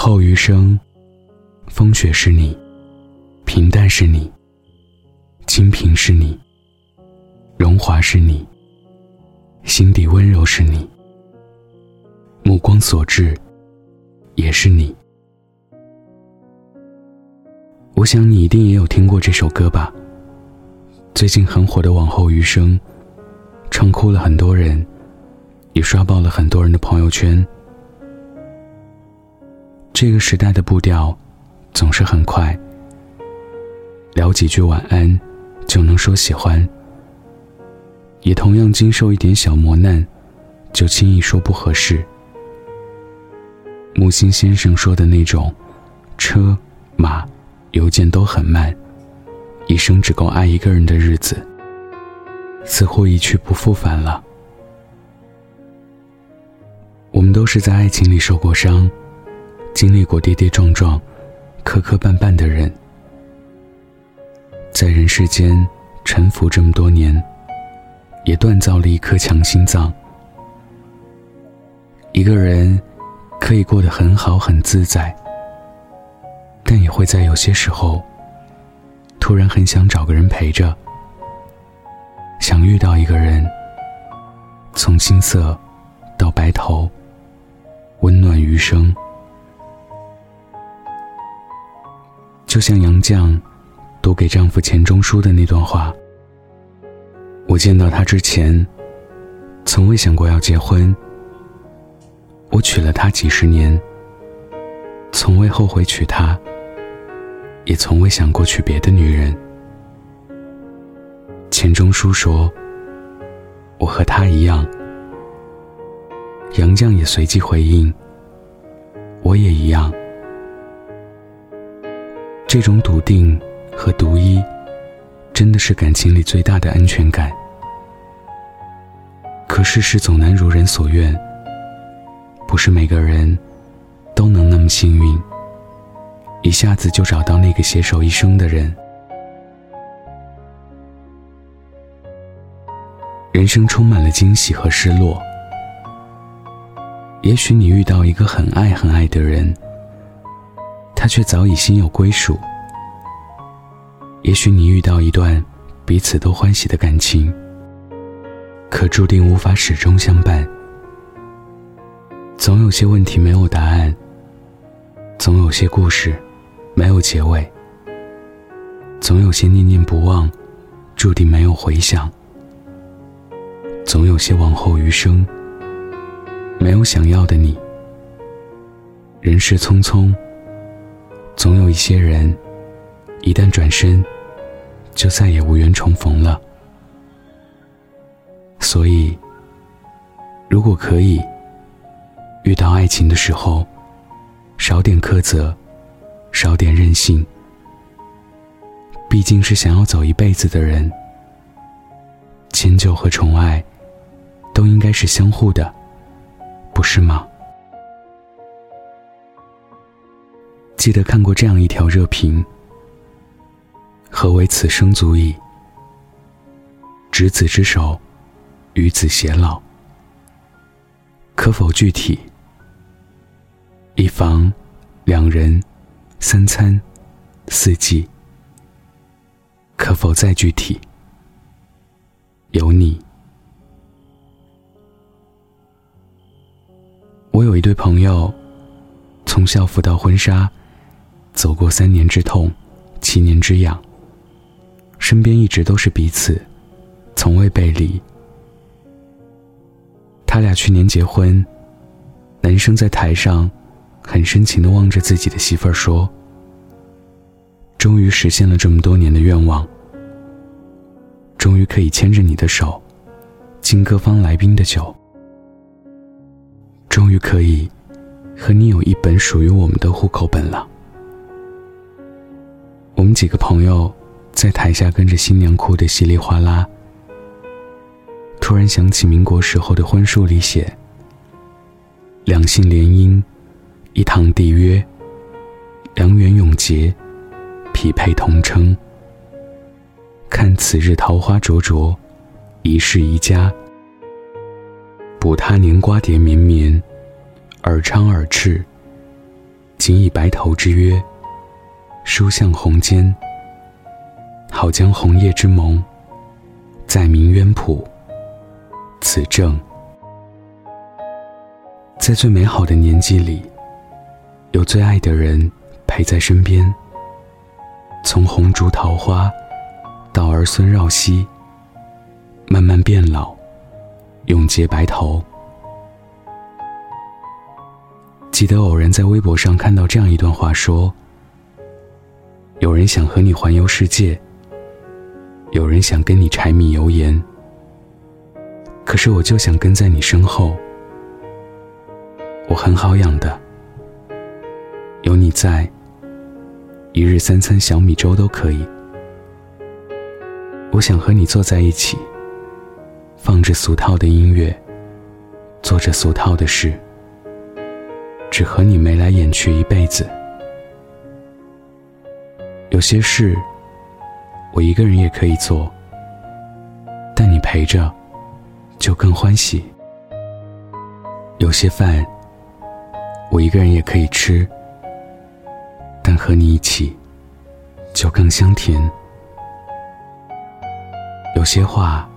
后余生，风雪是你，平淡是你，清贫是你，荣华是你，心底温柔是你，目光所至也是你。我想你一定也有听过这首歌吧？最近很火的《往后余生》，唱哭了很多人，也刷爆了很多人的朋友圈。这个时代的步调总是很快，聊几句晚安就能说喜欢，也同样经受一点小磨难就轻易说不合适。木心先生说的那种车马邮件都很慢，一生只够爱一个人的日子，似乎一去不复返了。我们都是在爱情里受过伤。经历过跌跌撞撞、磕磕绊绊的人，在人世间沉浮这么多年，也锻造了一颗强心脏。一个人可以过得很好、很自在，但也会在有些时候，突然很想找个人陪着，想遇到一个人，从青涩到白头，温暖余生。就像杨绛读给丈夫钱钟书的那段话：“我见到他之前，从未想过要结婚。我娶了她几十年，从未后悔娶她，也从未想过娶别的女人。”钱钟书说：“我和他一样。”杨绛也随即回应：“我也一样。”这种笃定和独一，真的是感情里最大的安全感。可世事总难如人所愿，不是每个人都能那么幸运，一下子就找到那个携手一生的人。人生充满了惊喜和失落，也许你遇到一个很爱很爱的人。却早已心有归属。也许你遇到一段彼此都欢喜的感情，可注定无法始终相伴。总有些问题没有答案，总有些故事没有结尾，总有些念念不忘，注定没有回响。总有些往后余生，没有想要的你。人世匆匆。总有一些人，一旦转身，就再也无缘重逢了。所以，如果可以，遇到爱情的时候，少点苛责，少点任性。毕竟是想要走一辈子的人，迁就和宠爱，都应该是相互的，不是吗？记得看过这样一条热评：“何为此生足矣？执子之手，与子偕老。可否具体？一房，两人，三餐，四季。可否再具体？有你。我有一对朋友，从校服到婚纱。”走过三年之痛，七年之痒。身边一直都是彼此，从未背离。他俩去年结婚，男生在台上，很深情的望着自己的媳妇儿说：“终于实现了这么多年的愿望，终于可以牵着你的手，敬各方来宾的酒，终于可以和你有一本属于我们的户口本了。”我们几个朋友在台下跟着新娘哭得稀里哗啦。突然想起民国时候的婚书里写：“两姓联姻，一堂缔约，良缘永结，匹配同称。看此日桃花灼灼，一世一家。补他年瓜瓞绵绵，尔昌尔赤，仅以白头之约，书向红笺。好将红叶之盟，在明渊谱。此正，在最美好的年纪里，有最爱的人陪在身边。从红烛桃花，到儿孙绕膝，慢慢变老，永结白头。记得偶然在微博上看到这样一段话，说：有人想和你环游世界。有人想跟你柴米油盐，可是我就想跟在你身后。我很好养的，有你在，一日三餐小米粥都可以。我想和你坐在一起，放着俗套的音乐，做着俗套的事，只和你眉来眼去一辈子。有些事。我一个人也可以做，但你陪着，就更欢喜。有些饭，我一个人也可以吃，但和你一起，就更香甜。有些话，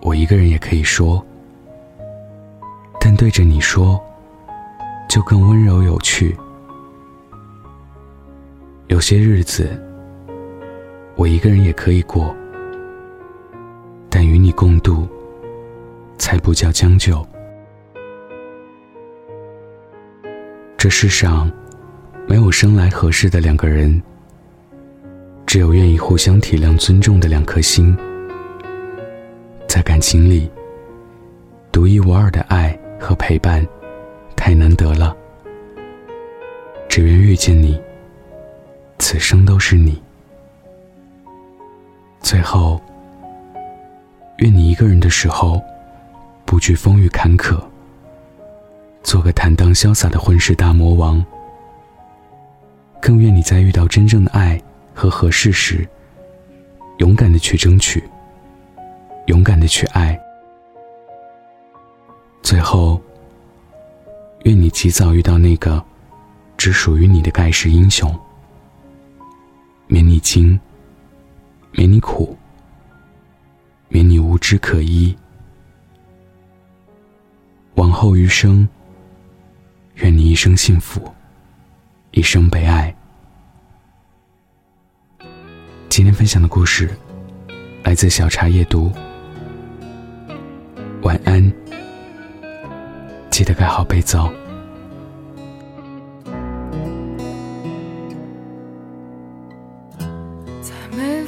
我一个人也可以说，但对着你说，就更温柔有趣。有些日子。我一个人也可以过，但与你共度，才不叫将就。这世上，没有生来合适的两个人，只有愿意互相体谅、尊重的两颗心。在感情里，独一无二的爱和陪伴，太难得了。只愿遇见你，此生都是你。最后，愿你一个人的时候，不惧风雨坎坷，做个坦荡潇洒的混世大魔王。更愿你在遇到真正的爱和合适时，勇敢的去争取，勇敢的去爱。最后，愿你及早遇到那个只属于你的盖世英雄，免你惊。免你苦，免你无枝可依。往后余生，愿你一生幸福，一生被爱。今天分享的故事来自小茶夜读。晚安，记得盖好被子哦。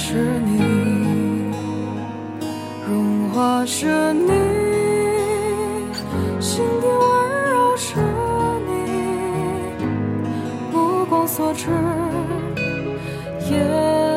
是你，融化是你，心底温柔是你，目光所至也。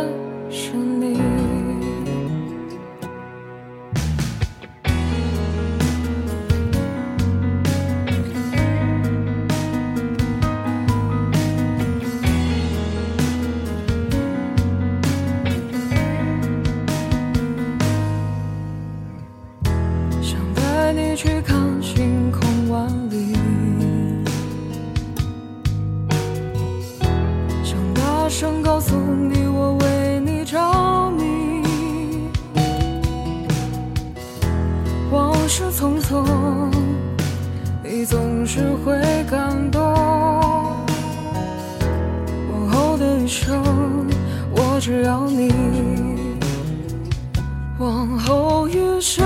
是会感动。往后的余生，我只要你。往后余生，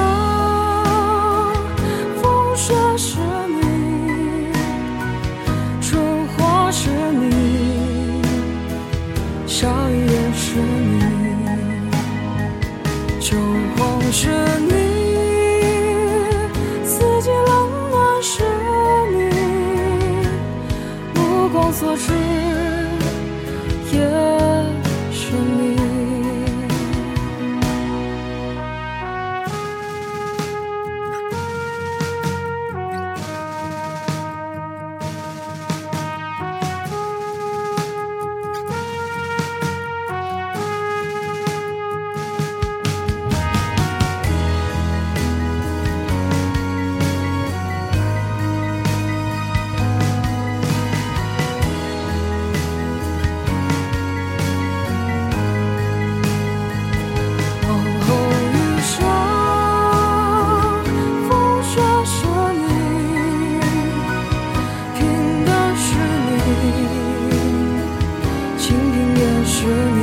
是你，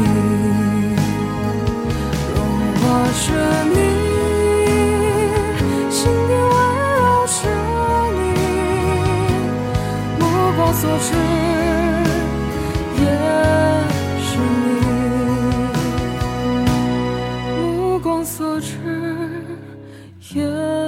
融化是你，心底温柔是你，目光所至也是你，目光所至也。